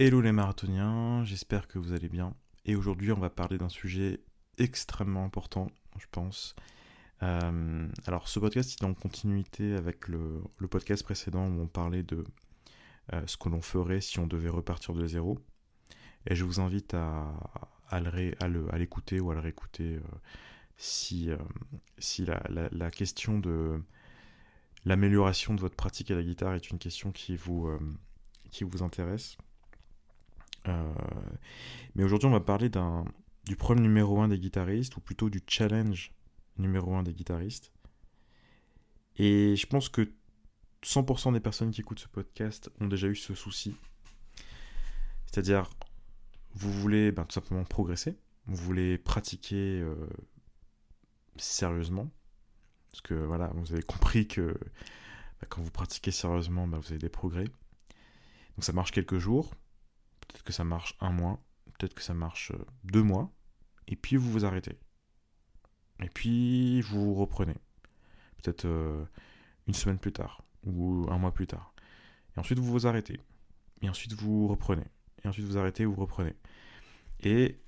Hello les marathoniens, j'espère que vous allez bien. Et aujourd'hui, on va parler d'un sujet extrêmement important, je pense. Euh, alors, ce podcast est en continuité avec le, podcast précédent où on parlait de euh, ce que l'on ferait si on devait repartir de zéro. Et je vous invite à, l'écouter ou à le réécouter euh, si, la, question de l'amélioration de votre pratique à la guitare est une question qui vous intéresse. Euh, mais aujourd'hui, on va parler du problème numéro un des guitaristes, ou plutôt du challenge numéro un des guitaristes. Et je pense que 100% des personnes qui écoutent ce podcast ont déjà eu ce souci. C'est-à-dire, vous voulez ben, tout simplement progresser, vous voulez pratiquer euh, sérieusement, parce que voilà, vous avez compris que ben, quand vous pratiquez sérieusement, ben, vous avez des progrès. Donc ça marche quelques jours, Peut-être que ça marche un mois, peut-être que ça marche euh, deux mois, et puis vous vous arrêtez. Et puis vous reprenez. Peut-être euh, une semaine plus tard, ou un mois plus tard. Et ensuite vous vous arrêtez. Et ensuite vous reprenez. Et ensuite vous arrêtez, vous reprenez. Et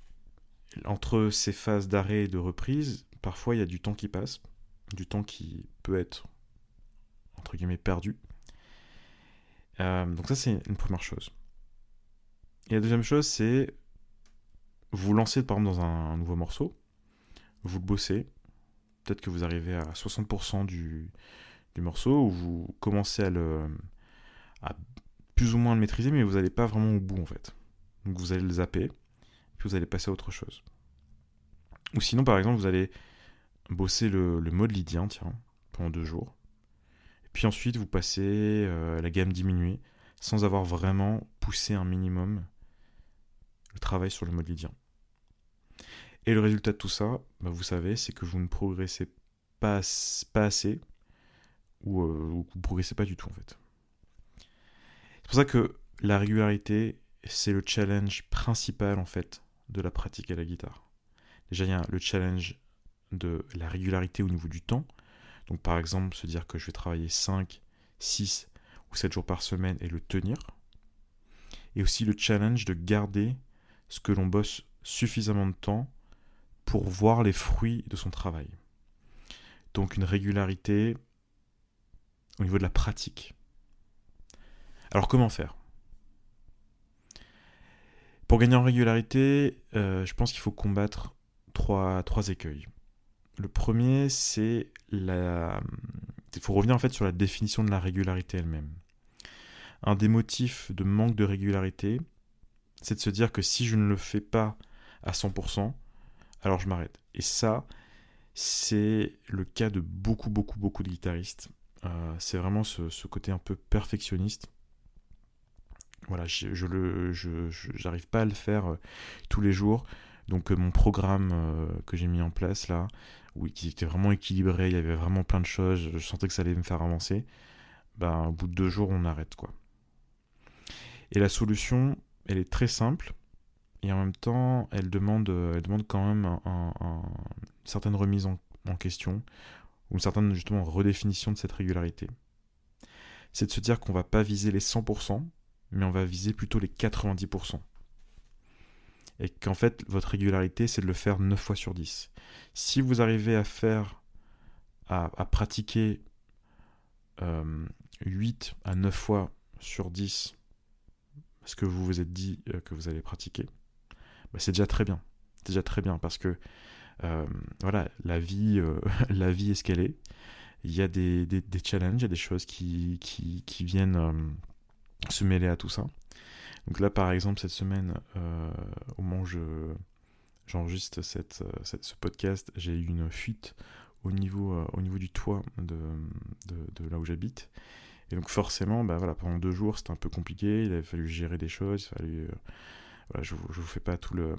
entre ces phases d'arrêt et de reprise, parfois il y a du temps qui passe, du temps qui peut être, entre guillemets, perdu. Euh, donc ça c'est une première chose. Et la deuxième chose, c'est vous lancez par exemple dans un, nouveau morceau, vous le bossez, peut-être que vous arrivez à 60% du, morceau, ou vous commencez à le à plus ou moins le maîtriser, mais vous n'allez pas vraiment au bout en fait. Donc vous allez le zapper, puis vous allez passer à autre chose. Ou sinon, par exemple, vous allez bosser le, mode lydien, tiens, pendant deux jours. Et puis ensuite, vous passez euh, la gamme diminuée, sans avoir vraiment poussé un minimum le travail sur le mode lydien. Et le résultat de tout ça, bah, vous savez, c'est que vous ne progressez pas, pas assez, ou, euh, vous ne progressez pas du tout en fait. C'est pour ça que la régularité, c'est le challenge principal en fait de la pratique à la guitare. Déjà, il y a le challenge de la régularité au niveau du temps. Donc par exemple, se dire que je vais travailler 5, 6 ou 7 jours par semaine et le tenir. Et aussi le challenge de garder ce que l'on bosse suffisamment de temps pour voir les fruits de son travail. Donc une régularité au niveau de la pratique. Alors comment faire? Pour gagner en régularité, euh, je pense qu'il faut combattre trois, trois écueils. Le premier, c'est la... Il faut revenir en fait sur la définition de la régularité elle-même. Un des motifs de manque de régularité, c'est de se dire que si je ne le fais pas à 100%, alors je m'arrête. Et ça, c'est le cas de beaucoup, beaucoup, beaucoup de guitaristes. Euh, c'est vraiment ce, côté un peu perfectionniste. Voilà, je, je j'arrive pas à le faire euh, tous les jours. Donc euh, mon programme que j'ai mis en place là, oui, qui était vraiment équilibré, il y avait vraiment plein de choses, je sentais que ça allait me faire avancer. Ben, au bout de deux jours, on arrête quoi. Et la solution, elle est très simple et en même temps, elle demande, demande quand même une certaine remise en, question ou une certaine justement redéfinition de cette régularité. C'est de se dire qu'on va pas viser les 100%, mais on va viser plutôt les 90%. Et qu'en fait, votre régularité, c'est de le faire 9 fois sur 10. Si vous arrivez à faire, à, pratiquer 8 euh, à 9 fois sur 10 ce que vous vous êtes dit euh, que vous allez pratiquer, bah, c'est déjà très bien. C'est déjà très bien parce que euh, voilà, la vie, euh, la vie est ce qu'elle est. Il y a des, des, challenges, il y a des choses qui, qui, viennent se mêler à tout ça. Donc là, par exemple, cette semaine, au moment où je, j'enregistre cette, ce podcast, j'ai eu une fuite au niveau, au niveau du toit de, de, de là où j'habite. Et donc forcément, bah voilà, pendant deux jours, c'était un peu compliqué. Il avait fallu gérer des choses. Il fallait, euh, voilà, je, je vous fais pas tout le,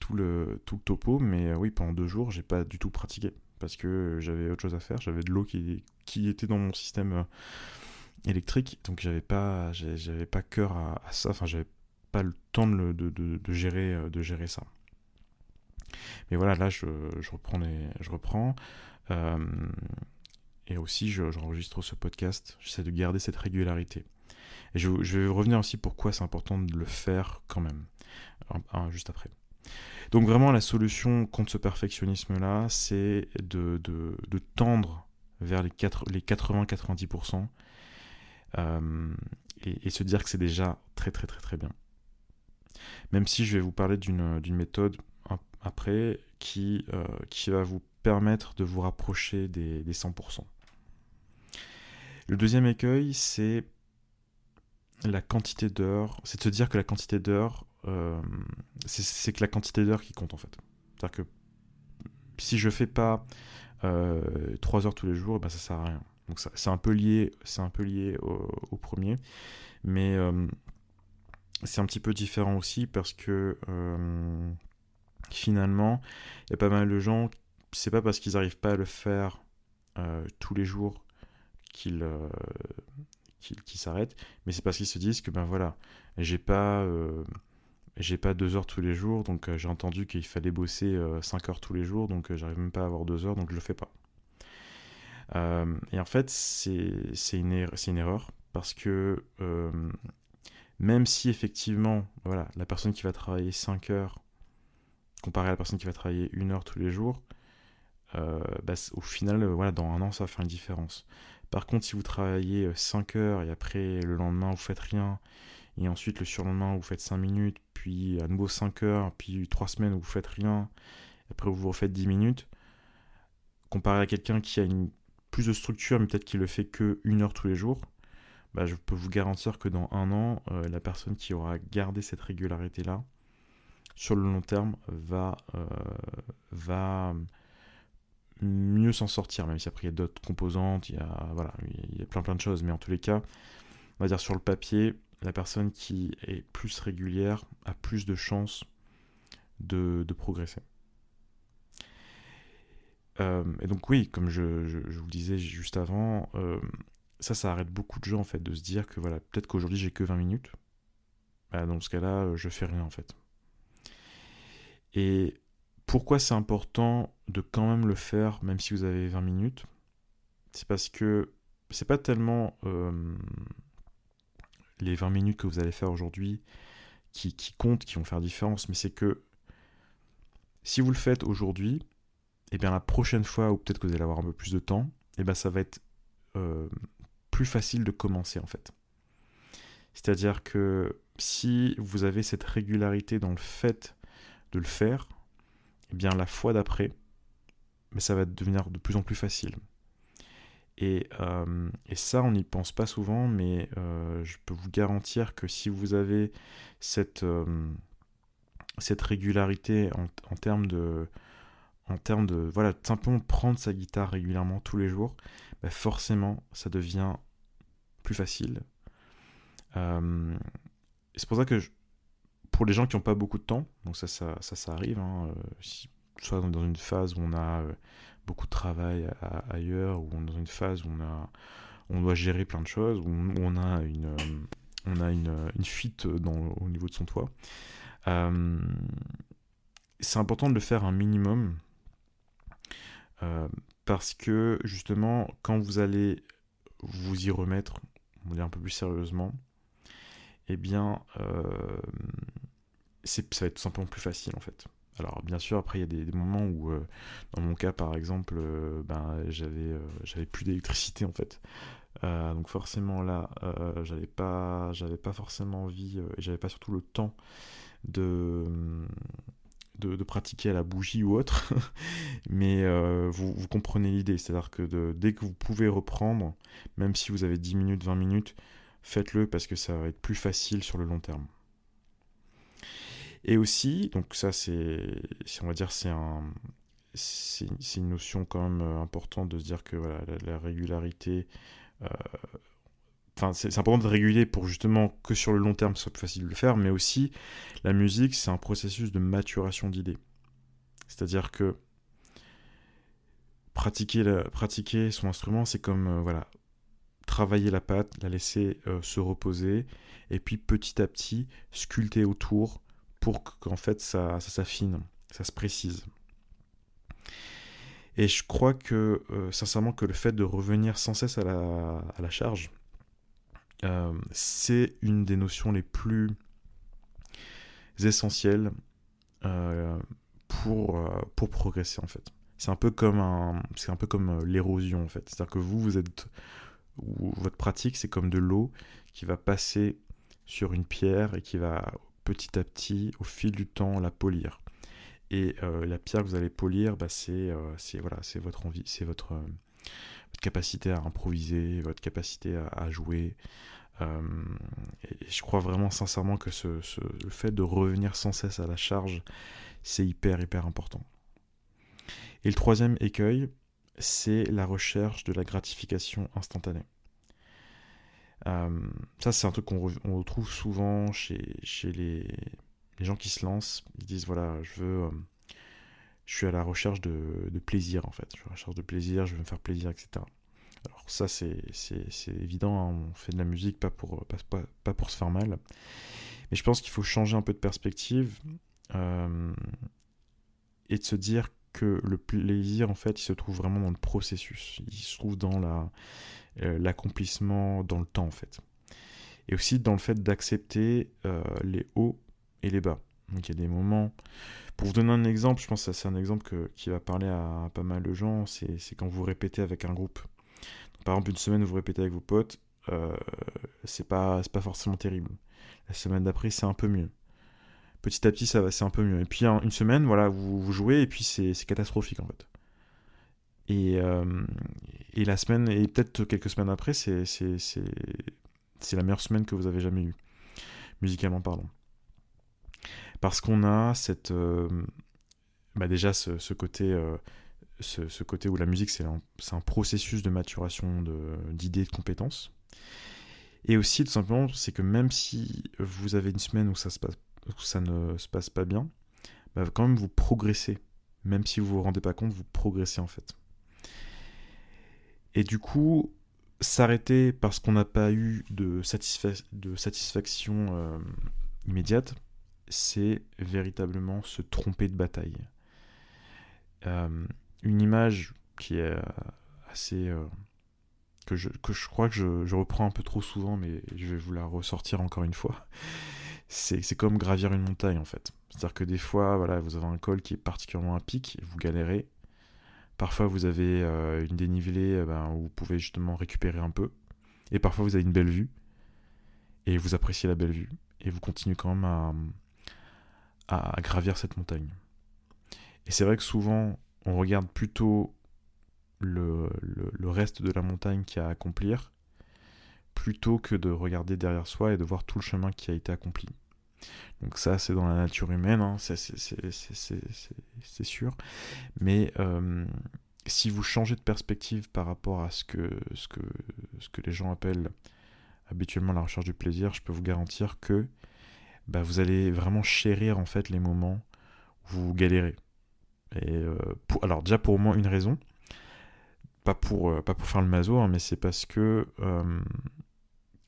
tout le, tout le topo, mais euh, oui, pendant deux jours, j'ai pas du tout pratiqué parce que j'avais autre chose à faire. J'avais de l'eau qui, qui était dans mon système euh, électrique, donc j'avais pas, j'avais pas cœur à, ça. Enfin, j'avais pas le temps de, de, de, gérer, de gérer ça. Mais voilà, là, je, je reprends les, je reprends. Et aussi, j'enregistre ce podcast, j'essaie de garder cette régularité. Et je, vais revenir aussi pourquoi c'est important de le faire quand même, juste après. Donc vraiment, la solution contre ce perfectionnisme-là, c'est de, tendre vers les, les 80-90% euh, et, se dire que c'est déjà très très très très bien. Même si je vais vous parler d'une méthode après qui, euh, qui va vous permettre de vous rapprocher des, 100%. Le deuxième écueil, c'est la quantité d'heures. C'est de se dire que la quantité d'heures, euh, c'est que la quantité d'heures qui compte en fait. C'est-à-dire que si je fais pas euh, 3 heures tous les jours, ben ça sert à rien. Donc c'est un peu lié, un au, premier, mais euh, c'est un petit peu différent aussi parce que euh, finalement, il y a pas mal de gens, c'est pas parce qu'ils n'arrivent pas à le faire tous les jours qu'ils s'arrêtent, mais c'est parce qu'ils se disent que ben voilà, j'ai pas j'ai pas deux heures tous les jours, donc j'ai entendu qu'il fallait bosser 5 heures tous les jours, donc j'arrive même pas à avoir deux heures, donc je le fais pas. Euh, et en fait, c'est une, er-, une, erreur parce que euh, même si effectivement, voilà, la personne qui va travailler 5 heures, comparée à la personne qui va travailler une heure tous les jours, euh, bah, au final, voilà, dans un an, ça va faire une différence. Par contre, si vous travaillez 5 heures et après le lendemain, vous faites rien, et ensuite le surlendemain, vous faites 5 minutes, puis à nouveau 5 heures, puis 3 semaines où vous faites rien, après vous refaites 10 minutes, comparé à quelqu'un qui a une plus de structure, mais peut-être qu'il le fait que une heure tous les jours, bah, je peux vous garantir que dans un an, euh, la personne qui aura gardé cette régularité-là, sur le long terme, va, euh, va mieux s'en sortir, même si après il y a d'autres composantes, il y a, voilà, il y a plein plein de choses, mais en tous les cas, on va dire sur le papier, la personne qui est plus régulière a plus de chances de progresser. Euh, et donc oui, comme je, vous le disais juste avant, euh, ça, ça arrête beaucoup de gens en fait de se dire que voilà, peut-être qu'aujourd'hui j'ai que 20 minutes. Bah, dans ce cas-là, euh, je fais rien en fait. Et pourquoi c'est important de quand même le faire, même si vous avez 20 minutes? C'est parce que c'est pas tellement les 20 minutes que vous allez faire aujourd'hui qui, comptent, qui vont faire différence, mais c'est que si vous le faites aujourd'hui, et eh bien la prochaine fois, ou peut-être que vous allez avoir un peu plus de temps, et eh bien ça va être euh, plus facile de commencer en fait. C'est-à-dire que si vous avez cette régularité dans le fait de le faire, eh bien la fois d'après, mais ça va devenir de plus en plus facile. Et, euh, ça, on n'y pense pas souvent, mais euh, je peux vous garantir que si vous avez cette, cette régularité en termes de, en termes de voilà simplement prendre sa guitare régulièrement tous les jours, bah, forcément ça devient plus facile. Euh, c'est pour ça que pour les gens qui n'ont pas beaucoup de temps, donc ça ça, ça, arrive, hein, euh, soit dans une phase où on a euh, beaucoup de travail ailleurs, ou dans une phase où on a on doit gérer plein de choses, où on, a une on a une, fuite au niveau de son toit. c'est important de le faire un minimum euh, parce que justement, quand vous allez vous y remettre, on va dire un peu plus sérieusement, eh bien, euh, ça va être tout simplement plus facile en fait. Alors bien sûr, après il y a des, moments où, euh, dans mon cas par exemple, ben, j'avais j'avais plus d'électricité en fait. donc forcément là, j'avais pas j'avais pas forcément envie et j'avais pas surtout le temps de de, pratiquer à la bougie ou autre, mais euh, vous, comprenez l'idée, c'est-à-dire que dès que vous pouvez reprendre, même si vous avez 10 minutes, 20 minutes, faites-le parce que ça va être plus facile sur le long terme. Et aussi, donc ça c'est, on va dire, c'est un, c'est une notion quand même euh, importante de se dire que voilà, la, régularité euh, Enfin, c'est important de réguler pour justement que sur le long terme, ce soit plus facile de le faire, mais aussi la musique, c'est un processus de maturation d'idées. C'est-à-dire que pratiquer, pratiquer son instrument, c'est comme euh, voilà, travailler la pâte, la laisser se reposer, et puis petit à petit sculpter autour pour qu'en fait ça, ça s'affine, ça se précise. Et je crois que, euh, sincèrement, que le fait de revenir sans cesse à la, à la charge, c'est une des notions les plus essentielles pour, pour progresser en fait. C'est un peu comme un, c'est un peu comme l'érosion en fait. C'est-à-dire que vous, vous êtes, votre pratique, c'est comme de l'eau qui va passer sur une pierre et qui va petit à petit, au fil du temps, la polir. Et euh, la pierre que vous allez polir, bah, c'est euh, voilà, votre envie, c'est votre, euh, votre, capacité à improviser, votre capacité à, jouer. et je crois vraiment sincèrement que le fait de revenir sans cesse à la charge, c'est hyper, hyper important. Et le troisième écueil, c'est la recherche de la gratification instantanée. Ça, c'est un truc qu'on retrouve souvent chez, les, gens qui se lancent, ils disent voilà, je veux, euh, je suis à la recherche de, plaisir en fait, je suis à la recherche de plaisir, je veux me faire plaisir, etc. Alors ça c'est évident, hein, on fait de la musique pas pour, pas, pas, pour se faire mal, mais je pense qu'il faut changer un peu de perspective euh, et de se dire que le plaisir en fait il se trouve vraiment dans le processus, il se trouve dans la euh, l'accomplissement dans le temps en fait. Et aussi dans le fait d'accepter les hauts et les bas. Donc il y a des moments. Pour vous donner un exemple, je pense que c'est un exemple qui va parler à, pas mal de gens, c'est quand vous répétez avec un groupe. par exemple, une semaine, vous répétez avec vos potes, euh, c'est pas, pas forcément terrible. La semaine d'après, c'est un peu mieux. Petit à petit, ça va, c'est un peu mieux. Et puis une semaine, voilà, vous, vous jouez et puis c'est catastrophique en fait. Et, euh, et la semaine, et peut-être quelques semaines après, c'est la meilleure semaine que vous avez jamais eue, musicalement parlant. Parce qu'on a cette euh, bah déjà ce, côté euh, ce, côté où la musique c'est un, processus de maturation d'idées de, de compétences. Et aussi tout simplement c'est que même si vous avez une semaine où ça ne se passe pas bien bah quand même vous progressez. Même si vous vous rendez pas compte vous progressez en fait et du coup s'arrêter parce qu'on n'a pas eu de, de satisfaction euh, immédiate c'est véritablement se tromper de bataille. Euh, une image qui est euh, assez... Que, je, que je crois que je, reprends un peu trop souvent, mais je vais vous la ressortir encore une fois. C'est comme gravir une montagne en fait. C'est-à-dire que des fois, voilà, vous avez un col qui est particulièrement à pic, vous galérez. Parfois, vous avez une dénivelée ben, où vous pouvez justement récupérer un peu. Et parfois, vous avez une belle vue. Et vous appréciez la belle vue. Et vous continuez quand même à, gravir cette montagne. Et c'est vrai que souvent, on regarde plutôt le, le, reste de la montagne qui a à accomplir, plutôt que de regarder derrière soi et de voir tout le chemin qui a été accompli. Donc ça, c'est dans la nature humaine, hein, c'est sûr. Mais euh, si vous changez de perspective par rapport à ce que, ce, que, ce que les gens appellent habituellement la recherche du plaisir, je peux vous garantir que bah, vous allez vraiment chérir en fait les moments où vous galérez. Et euh, alors déjà pour au moins une raison, pas pour, euh, pas pour faire le maso, hein, mais c'est parce que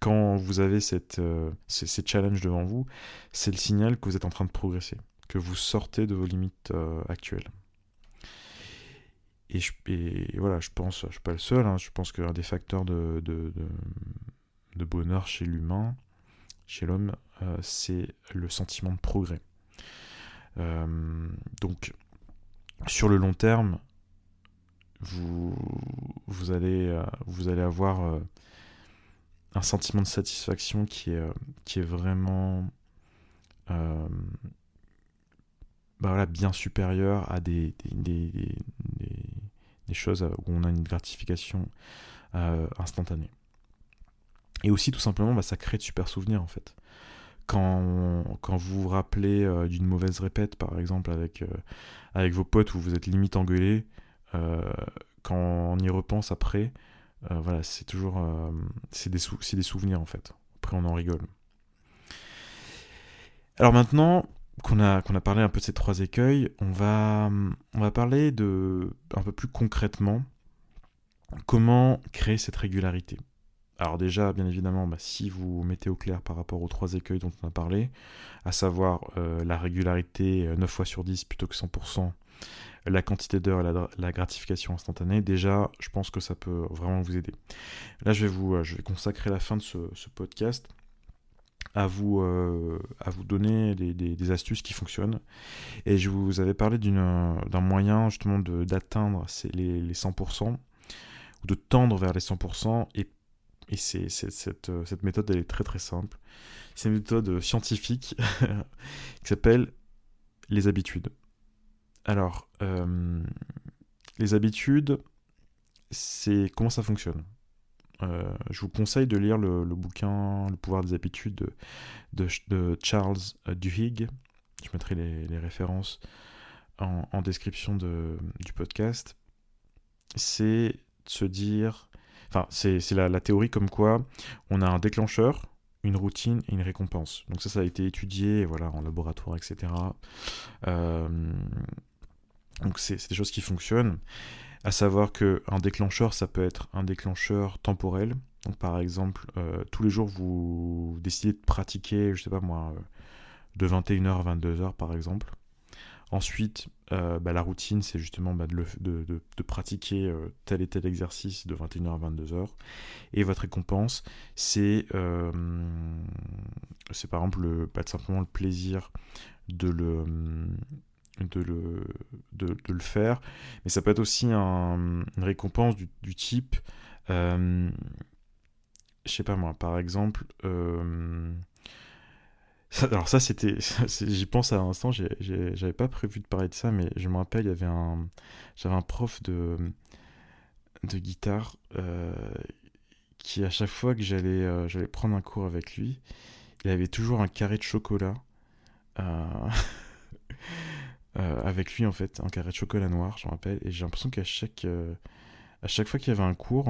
quand vous avez cette, ces, challenges devant vous, c'est le signal que vous êtes en train de progresser, que vous sortez de vos limites actuelles. Et, je, voilà, je pense, je suis pas le seul, hein, je pense qu'un des facteurs de, bonheur chez l'humain, chez l'homme, euh, c'est le sentiment de progrès. Euh, donc, sur le long terme, euh, vous allez avoir un sentiment de satisfaction qui est, qui est vraiment bah voilà, bien supérieur à des, des, des, des, choses où on a une gratification instantanée. Et aussi, tout simplement, bah, ça crée de super souvenirs en fait quand, quand vous vous rappelez euh, d'une mauvaise répète, par exemple, avec, euh, avec vos potes où vous êtes limite engueulé, euh, quand on y repense après, voilà, c'est toujours. c'est des, souvenirs en fait. Après, on en rigole. Alors maintenant qu'on a, parlé un peu de ces trois écueils, on va, on va parler de, un peu plus concrètement comment créer cette régularité. Alors déjà, bien évidemment, bah, si vous mettez au clair par rapport aux trois écueils dont on a parlé, à savoir euh, la régularité 9 euh, fois sur 10 plutôt que 100%, la quantité d'heures et la, gratification instantanée, déjà, je pense que ça peut vraiment vous aider. Là, je vais, vous, je vais consacrer la fin de ce, podcast à vous, à vous donner des, astuces qui fonctionnent. Et je vous avais parlé d'un moyen justement d'atteindre les, les 100%, ou de tendre vers les 100%, et et c'est, cette, euh, cette, méthode, elle est très très simple. C'est une méthode scientifique qui s'appelle les habitudes. Alors, euh, les habitudes, c'est comment ça fonctionne. Euh, je vous conseille de lire le, bouquin Le pouvoir des habitudes de, Charles Duhigg. Je mettrai les, références en, description de, du podcast. C'est se dire Enfin, c'est la, théorie comme quoi on a un déclencheur, une routine et une récompense. Donc ça, ça a été étudié voilà, en laboratoire, etc. Euh, donc c'est des choses qui fonctionnent. À savoir qu'un déclencheur, ça peut être un déclencheur temporel. Donc par exemple, euh, tous les jours, vous décidez de pratiquer, je sais pas moi, euh, de 21h à 22h par exemple. Ensuite, euh, bah, la routine, c'est justement bah, de, pratiquer tel et tel exercice de 21h à 22h. Et votre récompense, c'est par exemple le, bah, simplement le plaisir de le, de le, de, le faire. Mais ça peut être aussi une récompense du, type, je sais pas moi, par exemple alors ça, c'était, j'y pense à l'instant, j'avais pas prévu de parler de ça, mais je me rappelle, il y avait un, j'avais un prof de, de guitare euh, qui, à chaque fois que j'allais, euh, j'allais prendre un cours avec lui, il avait toujours un carré de chocolat euh, avec lui en fait, un carré de chocolat noir, je me rappelle, et j'ai l'impression qu'à chaque, à chaque fois qu'il y avait un cours,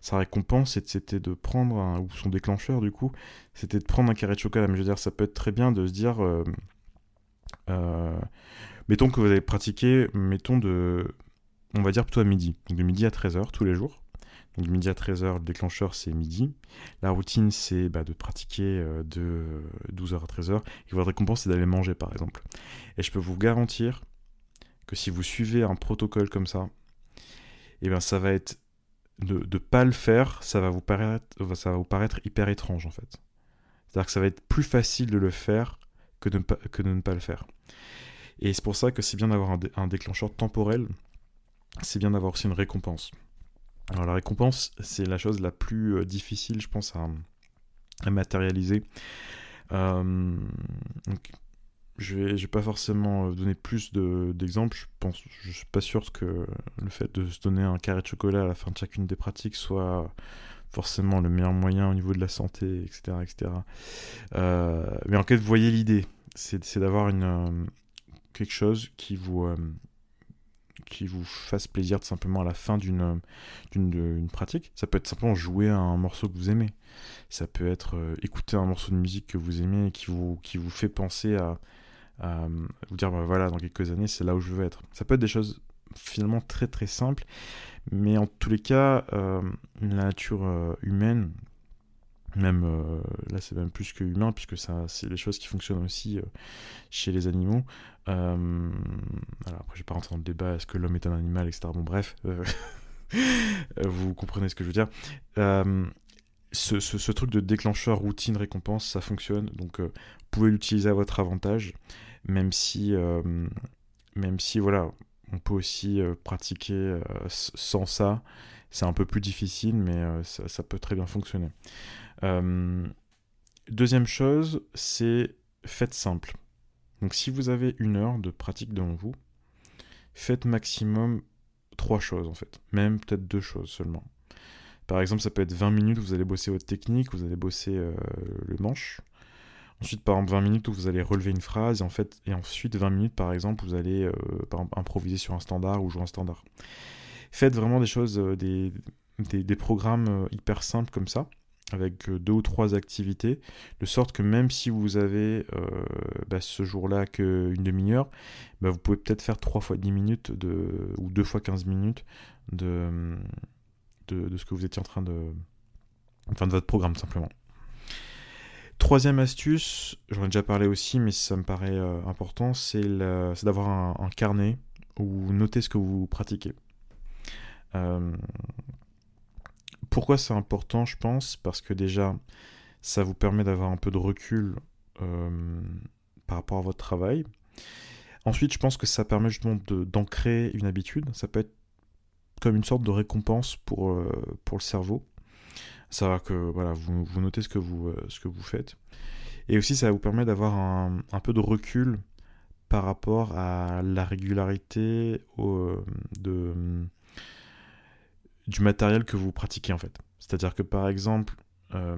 sa récompense c'était de prendre, ou son déclencheur du coup, c'était de prendre un carré de chocolat. Mais je veux dire, ça peut être très bien de se dire, euh, euh, mettons que vous avez pratiqué, mettons de, on va dire plutôt à midi, de midi à 13h tous les jours. Donc de midi à 13h, le déclencheur c'est midi. La routine c'est bah, de pratiquer euh, de 12h à 13h. Et votre récompense c'est d'aller manger par exemple. Et je peux vous garantir que si vous suivez un protocole comme ça, et eh bien ça va être de ne pas le faire, ça va, vous paraître, hyper étrange en fait. C'est-à-dire que ça va être plus facile de le faire que de ne pas le faire. Et c'est pour ça que c'est bien d'avoir un, déclencheur temporel, c'est bien d'avoir aussi une récompense. Alors la récompense, c'est la chose la plus euh, difficile, je pense, à, matérialiser. Euh, je vais, vais pas forcément euh, donner plus d'exemples. je pense, je suis pas sûr que le fait de se donner un carré de chocolat à la fin de chacune des pratiques soit forcément le meilleur moyen au niveau de la santé, etc., etc. Mais en fait, vous voyez l'idée, c'est d'avoir quelque chose qui vous qui vous fasse plaisir tout simplement à la fin d'une pratique. Ça peut être simplement jouer à un morceau que vous aimez. Ça peut être écouter un morceau de musique que vous aimez et qui vous, qui vous fait penser à, euh, vous dire bah, voilà dans quelques années c'est là où je veux être. Ça peut être des choses finalement très très simples, mais en tous les cas euh, la nature euh, humaine, même là c'est même plus que humain puisque ça c'est des choses qui fonctionnent aussi chez les animaux. Alors après je vais pas rentrer dans le débat est-ce que l'homme est un animal etc. Bon bref. vous comprenez ce que je veux dire. Ce, truc de déclencheur, routine, récompense, ça fonctionne. Donc, vous pouvez l'utiliser à votre avantage même si, euh, même si voilà, on peut aussi euh, pratiquer euh, sans ça. C'est un peu plus difficile, mais ça, peut très bien fonctionner. deuxième chose, c'est faites simple. Donc si vous avez une heure de pratique devant vous, faites maximum trois choses en fait, même peut-être deux choses seulement. Par exemple, ça peut être 20 minutes, vous allez bosser votre technique, vous allez bosser le manche. Ensuite, par exemple, 20 minutes où vous allez relever une phrase, et, ensuite 20 minutes, par exemple, vous allez euh, improviser sur un standard ou jouer un standard. Faites vraiment des choses, euh, des, programmes euh, hyper simples comme ça, avec deux ou trois activités, de sorte que même si vous avez bah, ce jour-là qu'une demi-heure, bah, vous pouvez peut-être faire 3 fois 10 minutes de, ou 2 fois 15 minutes de, de, ce que vous étiez en train de... Enfin, de votre programme, simplement. Troisième astuce, j'en ai déjà parlé aussi, mais ça me paraît euh, important, c'est d'avoir un, carnet ou notez ce que vous pratiquez. Pourquoi c'est important, je pense Parce que déjà, ça vous permet d'avoir un peu de recul par rapport à votre travail. Ensuite, je pense que ça permet justement d'ancrer une habitude. Ça peut être comme une sorte de récompense pour, euh, le cerveau. Ça que voilà, vous, notez ce que vous, euh, ce que vous faites. Et aussi, ça vous permet d'avoir un, peu de recul par rapport à la régularité de, du matériel que vous pratiquez en fait. C'est-à-dire que par exemple, euh,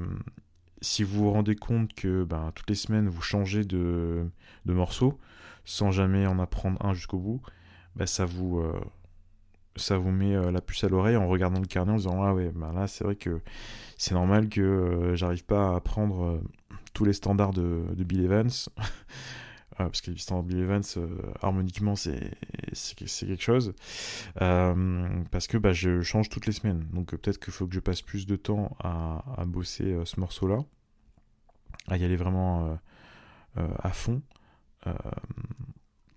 si vous vous rendez compte que ben, toutes les semaines vous changez de, de morceau sans jamais en apprendre un jusqu'au bout, ben, ça vous, ça vous met euh, la puce à l'oreille en regardant le carnet en disant ah ouais bah là c'est vrai que c'est normal que euh, j'arrive pas à apprendre euh, tous les standards de, Bill Evans parce que de Bill Evans harmoniquement c'est quelque chose parce que bah, je change toutes les semaines donc peut-être qu'il faut que je passe plus de temps à, bosser ce morceau là à y aller vraiment à fond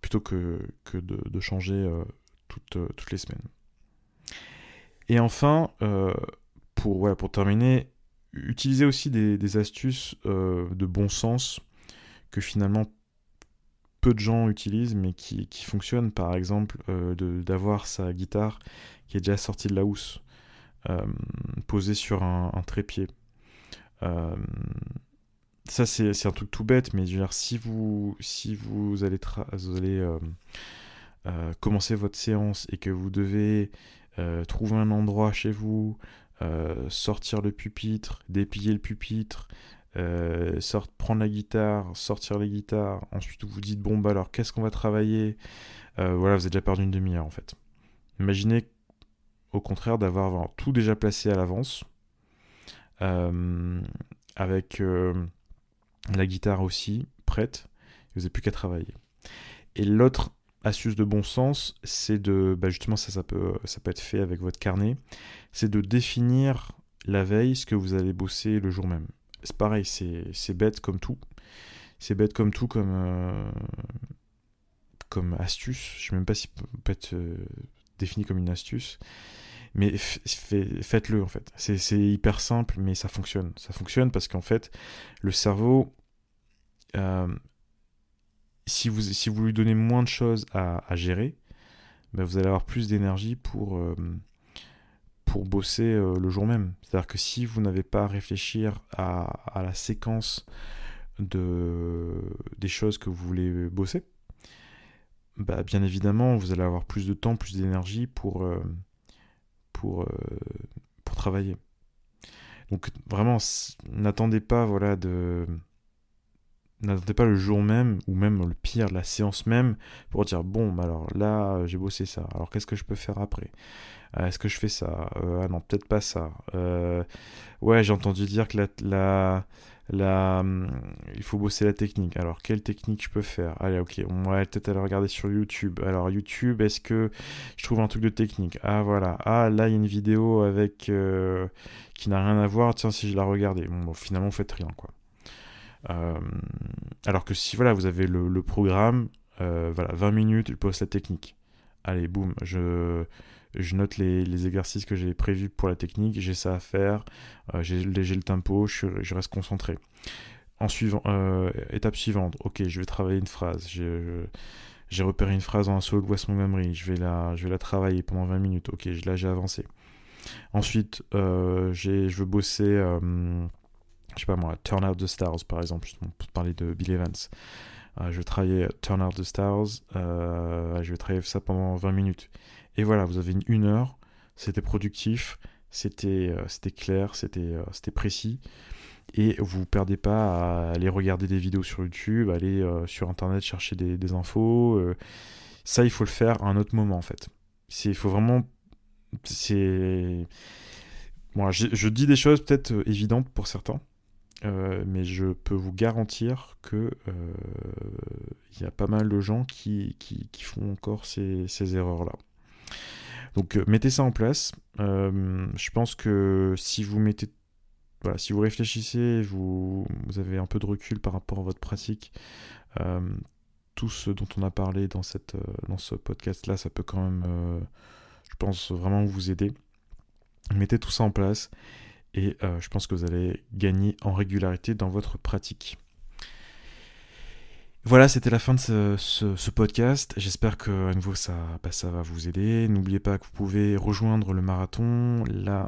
plutôt que, que de, changer euh, toutes, les semaines. Et enfin, euh, pour, pour terminer, utilisez aussi des, astuces euh, de bon sens que finalement peu de gens utilisent mais qui, fonctionnent. Par exemple, d'avoir sa guitare qui est déjà sortie de la housse, posée sur un, trépied. ça, c'est un truc tout bête, mais je si vous, si vous allez, vous allez euh, commencer votre séance et que vous devez euh, trouver un endroit chez vous, euh, sortir le pupitre, dépiller le pupitre, prendre la guitare, sortir les guitares, ensuite vous dites bon bah alors qu'est-ce qu'on va travailler? Voilà, vous avez déjà perdu une demi-heure en fait. Imaginez au contraire d'avoir tout déjà placé à l'avance, avec la guitare aussi prête, vous n'avez plus qu'à travailler. Et l'autre astuce de bon sens, c'est de, bah justement ça, ça peut, ça peut être fait avec votre carnet, c'est de définir la veille ce que vous allez bosser le jour même. C'est pareil, c'est bête comme tout. C'est bête comme tout, comme, euh, comme astuce. Je ne sais même pas si peut être euh, défini comme une astuce. Mais faites-le en fait. C'est hyper simple, mais ça fonctionne. Ça fonctionne parce qu'en fait, le cerveau, euh, si vous, si vous lui donnez moins de choses à, gérer, ben vous allez avoir plus d'énergie pour, pour bosser euh, le jour même. C'est-à-dire que si vous n'avez pas à réfléchir à, la séquence de, des choses que vous voulez bosser, bah, bien évidemment, vous allez avoir plus de temps, plus d'énergie pour, euh, pour, pour travailler. Donc vraiment, n'attendez pas voilà, de n'attendez pas le jour même, ou même le pire, la séance même, pour dire bon, bah alors là, j'ai bossé ça, alors qu'est-ce que je peux faire après? Euh, Est-ce que je fais ça? Euh, Ah non, peut-être pas ça. Euh, ouais, j'ai entendu dire que la, la, hum, il faut bosser la technique. Alors, quelle technique je peux faire? Allez, ok, on va peut-être aller regarder sur YouTube. Alors, YouTube, est-ce que je trouve un truc de technique? Ah, voilà. Ah, là, il y a une vidéo avec qui n'a rien à voir. Tiens, si je la regardais. Bon, bon finalement, vous faites rien, quoi. Euh, alors que si voilà, vous avez le, programme, euh, voilà, 20 minutes, je pose la technique. Allez, boum, je, je note les, exercices que j'ai prévus pour la technique, j'ai ça à faire, euh, j'ai le tempo, je, reste concentré. En suivant, étape suivante, ok, je vais travailler une phrase. J'ai repéré une phrase dans un solo West Montgomery, je vais, la, je vais la travailler pendant 20 minutes, ok, là j'ai avancé. Ensuite, je veux bosser je sais pas moi, Turn Out the Stars par exemple, pour parler de Bill Evans. Euh, je vais travailler Turn Out the Stars, euh, je vais travailler ça pendant 20 minutes. Et voilà, vous avez une, heure, c'était productif, c'était euh, c'était clair, c'était c'était précis. Et vous ne perdez pas à aller regarder des vidéos sur YouTube, aller sur Internet chercher des, infos. ça, il faut le faire à un autre moment en fait. Il faut vraiment... C'est... Bon, je dis des choses peut-être évidentes pour certains, euh, mais je peux vous garantir que il euh, y a pas mal de gens qui, qui, font encore ces, ces erreurs-là. Donc euh, mettez ça en place. je pense que si vous mettez voilà, si vous réfléchissez, vous, vous avez un peu de recul par rapport à votre pratique, tout ce dont on a parlé dans, cette, dans ce podcast-là, ça peut quand même, je pense, vraiment vous aider. Mettez tout ça en place et je pense que vous allez gagner en régularité dans votre pratique. Voilà, c'était la fin de ce, podcast. J'espère que à nouveau ça, bah, ça va vous aider. N'oubliez pas que vous pouvez rejoindre le marathon, la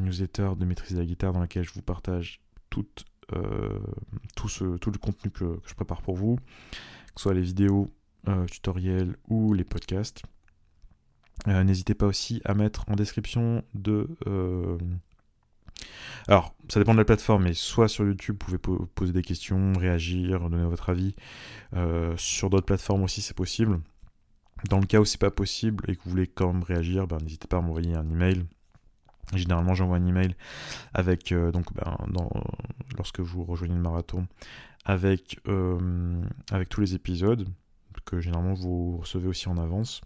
newsletter de maîtrise de la guitare dans laquelle je vous partage tout, euh, tout, le contenu que, je prépare pour vous, que ce soit les vidéos, euh, tutoriels ou les podcasts. Euh, n'hésitez pas aussi à mettre en description de alors, ça dépend de la plateforme, mais soit sur YouTube, vous pouvez poser des questions, réagir, donner votre avis. Euh, sur d'autres plateformes aussi, c'est possible. Dans le cas où c'est pas possible et que vous voulez quand même réagir, ben, n'hésitez pas à m'envoyer un email. Généralement, j'envoie un email avec euh, donc ben, lorsque vous rejoignez le marathon avec euh, avec tous les épisodes que généralement vous recevez aussi en avance.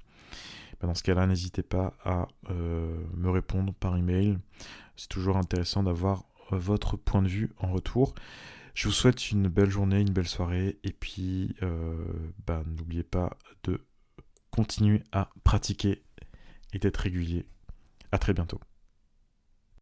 Ben, dans ce cas-là, n'hésitez pas à me répondre par email c'est toujours intéressant d'avoir euh, votre point de vue en retour. Je vous souhaite une belle journée, une belle soirée, et puis euh, bah, n'oubliez pas de continuer à pratiquer et d'être régulier. À très bientôt.